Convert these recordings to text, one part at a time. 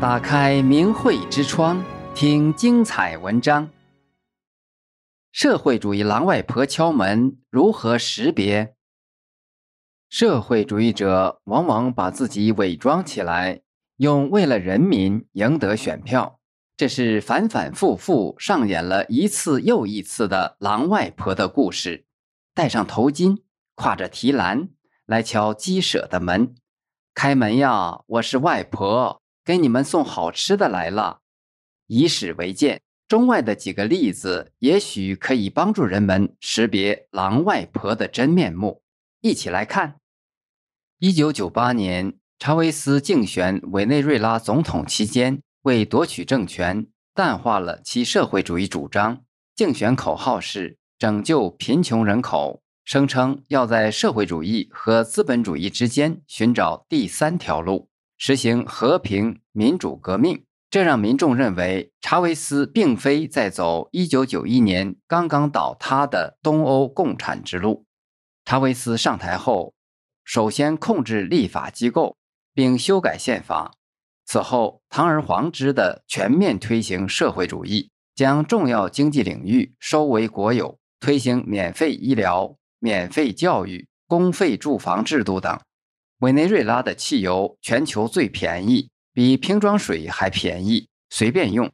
打开明慧之窗，听精彩文章。社会主义狼外婆敲门，如何识别？社会主义者往往把自己伪装起来，用为了人民赢得选票，这是反反复复上演了一次又一次的狼外婆的故事。戴上头巾，挎着提篮来敲鸡舍的门，开门呀！我是外婆，给你们送好吃的来了。以史为鉴，中外的几个例子，也许可以帮助人们识别狼外婆的真面目。一起来看。一九九八年，查韦斯竞选委内瑞拉总统期间，为夺取政权，淡化了其社会主义主张。竞选口号是。拯救贫穷人口，声称要在社会主义和资本主义之间寻找第三条路，实行和平民主革命。这让民众认为查韦斯并非在走1991年刚刚倒塌的东欧共产之路。查韦斯上台后，首先控制立法机构，并修改宪法。此后，堂而皇之地全面推行社会主义，将重要经济领域收为国有。推行免费医疗、免费教育、公费住房制度等。委内瑞拉的汽油全球最便宜，比瓶装水还便宜，随便用。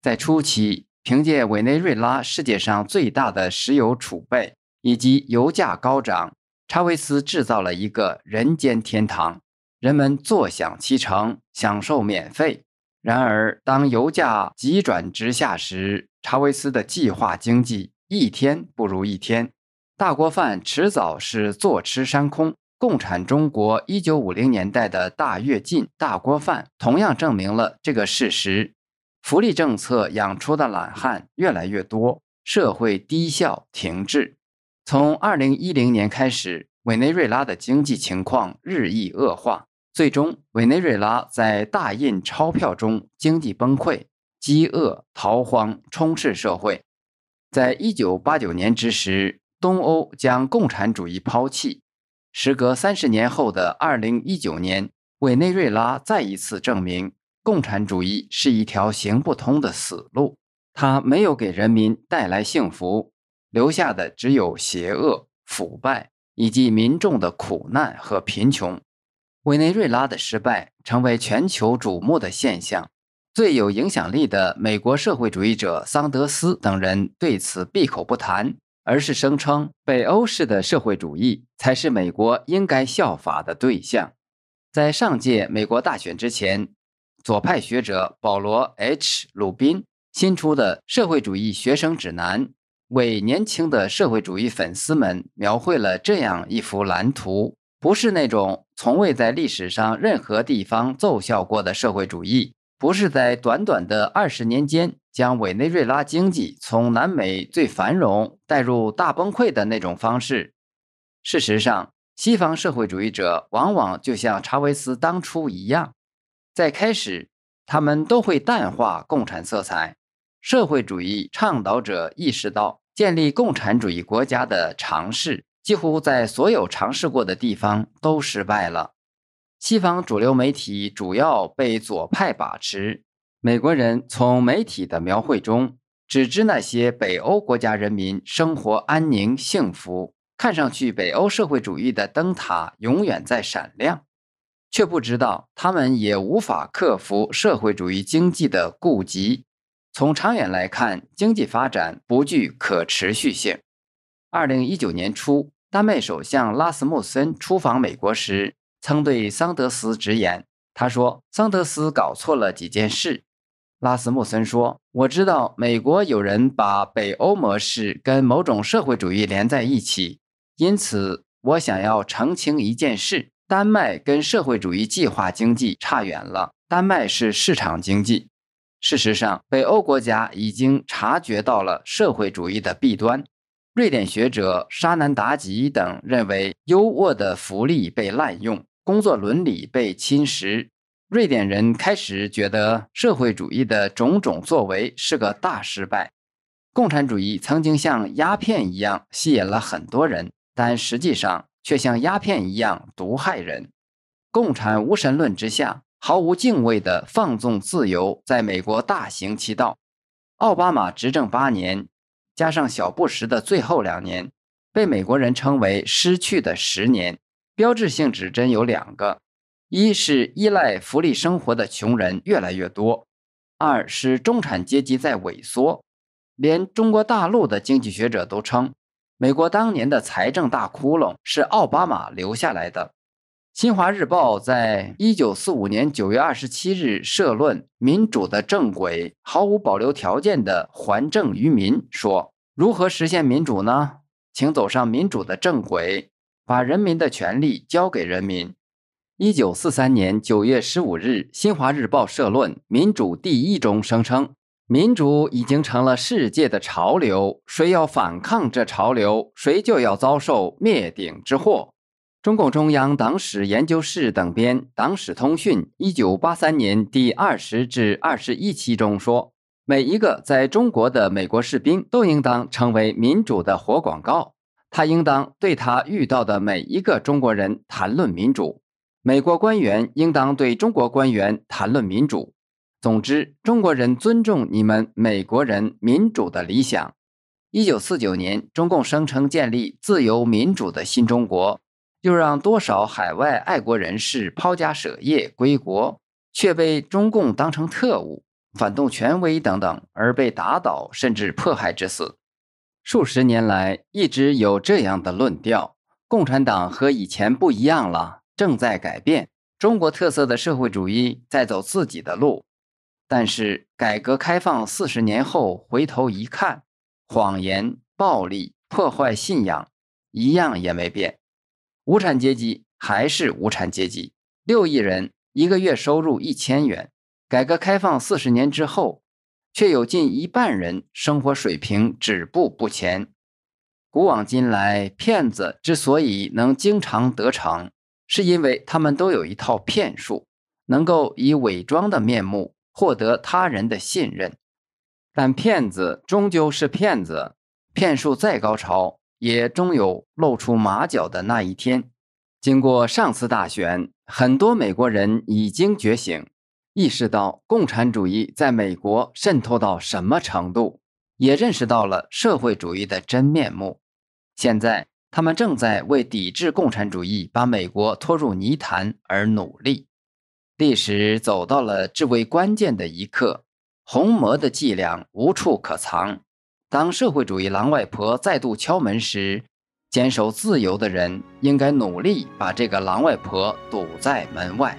在初期，凭借委内瑞拉世界上最大的石油储备以及油价高涨，查韦斯制造了一个人间天堂，人们坐享其成，享受免费。然而，当油价急转直下时，查韦斯的计划经济。一天不如一天，大锅饭迟早是坐吃山空。共产中国一九五零年代的大跃进、大锅饭，同样证明了这个事实。福利政策养出的懒汉越来越多，社会低效停滞。从二零一零年开始，委内瑞拉的经济情况日益恶化，最终委内瑞拉在大印钞票中经济崩溃，饥饿、逃荒充斥社会。在一九八九年之时，东欧将共产主义抛弃。时隔三十年后的二零一九年，委内瑞拉再一次证明，共产主义是一条行不通的死路。它没有给人民带来幸福，留下的只有邪恶、腐败以及民众的苦难和贫穷。委内瑞拉的失败成为全球瞩目的现象。最有影响力的美国社会主义者桑德斯等人对此闭口不谈，而是声称北欧式的社会主义才是美国应该效法的对象。在上届美国大选之前，左派学者保罗 ·H· 鲁宾新出的《社会主义学生指南》为年轻的社会主义粉丝们描绘了这样一幅蓝图：不是那种从未在历史上任何地方奏效过的社会主义。不是在短短的二十年间将委内瑞拉经济从南美最繁荣带入大崩溃的那种方式。事实上，西方社会主义者往往就像查韦斯当初一样，在开始他们都会淡化共产色彩。社会主义倡导者意识到，建立共产主义国家的尝试几乎在所有尝试过的地方都失败了。西方主流媒体主要被左派把持，美国人从媒体的描绘中只知那些北欧国家人民生活安宁幸福，看上去北欧社会主义的灯塔永远在闪亮，却不知道他们也无法克服社会主义经济的痼疾。从长远来看，经济发展不具可持续性。二零一九年初，丹麦首相拉斯穆森出访美国时，曾对桑德斯直言：“他说，桑德斯搞错了几件事。”拉斯穆森说：“我知道美国有人把北欧模式跟某种社会主义连在一起，因此我想要澄清一件事：丹麦跟社会主义计划经济差远了。丹麦是市场经济。事实上，北欧国家已经察觉到了社会主义的弊端。”瑞典学者沙南达吉等认为，优渥的福利被滥用。工作伦理被侵蚀，瑞典人开始觉得社会主义的种种作为是个大失败。共产主义曾经像鸦片一样吸引了很多人，但实际上却像鸦片一样毒害人。共产无神论之下，毫无敬畏的放纵自由在美国大行其道。奥巴马执政八年，加上小布什的最后两年，被美国人称为“失去的十年”。标志性指针有两个：一是依赖福利生活的穷人越来越多；二是中产阶级在萎缩。连中国大陆的经济学者都称，美国当年的财政大窟窿是奥巴马留下来的。新华日报在一九四五年九月二十七日社论：“民主的正轨毫无保留条件的还政于民。”说：“如何实现民主呢？请走上民主的正轨，把人民的权利交给人民。”一九四三年九月十五日，新华日报社论：“民主第一”中声称。民主已经成了世界的潮流，谁要反抗这潮流，谁就要遭受灭顶之祸。中共中央党史研究室等编《党史通讯》一九八三年第二十至二十一期中说：“每一个在中国的美国士兵都应当成为民主的活广告，他应当对他遇到的每一个中国人谈论民主，美国官员应当对中国官员谈论民主。”总之，中国人尊重你们美国人民主的理想。一九四九年，中共声称建立自由民主的新中国，又让多少海外爱国人士抛家舍业归国，却被中共当成特务、反动权威等等而被打倒甚至迫害致死。数十年来，一直有这样的论调：共产党和以前不一样了，正在改变，中国特色的社会主义在走自己的路。但是，改革开放四十年后回头一看，谎言、暴力、破坏信仰，一样也没变。无产阶级还是无产阶级，六亿人一个月收入一千元。改革开放四十年之后，却有近一半人生活水平止步不前。古往今来，骗子之所以能经常得逞，是因为他们都有一套骗术，能够以伪装的面目。获得他人的信任，但骗子终究是骗子，骗术再高超，也终有露出马脚的那一天。经过上次大选，很多美国人已经觉醒，意识到共产主义在美国渗透到什么程度，也认识到了社会主义的真面目。现在，他们正在为抵制共产主义，把美国拖入泥潭而努力。历史走到了至为关键的一刻，红魔的伎俩无处可藏。当社会主义狼外婆再度敲门时，坚守自由的人应该努力把这个狼外婆堵在门外。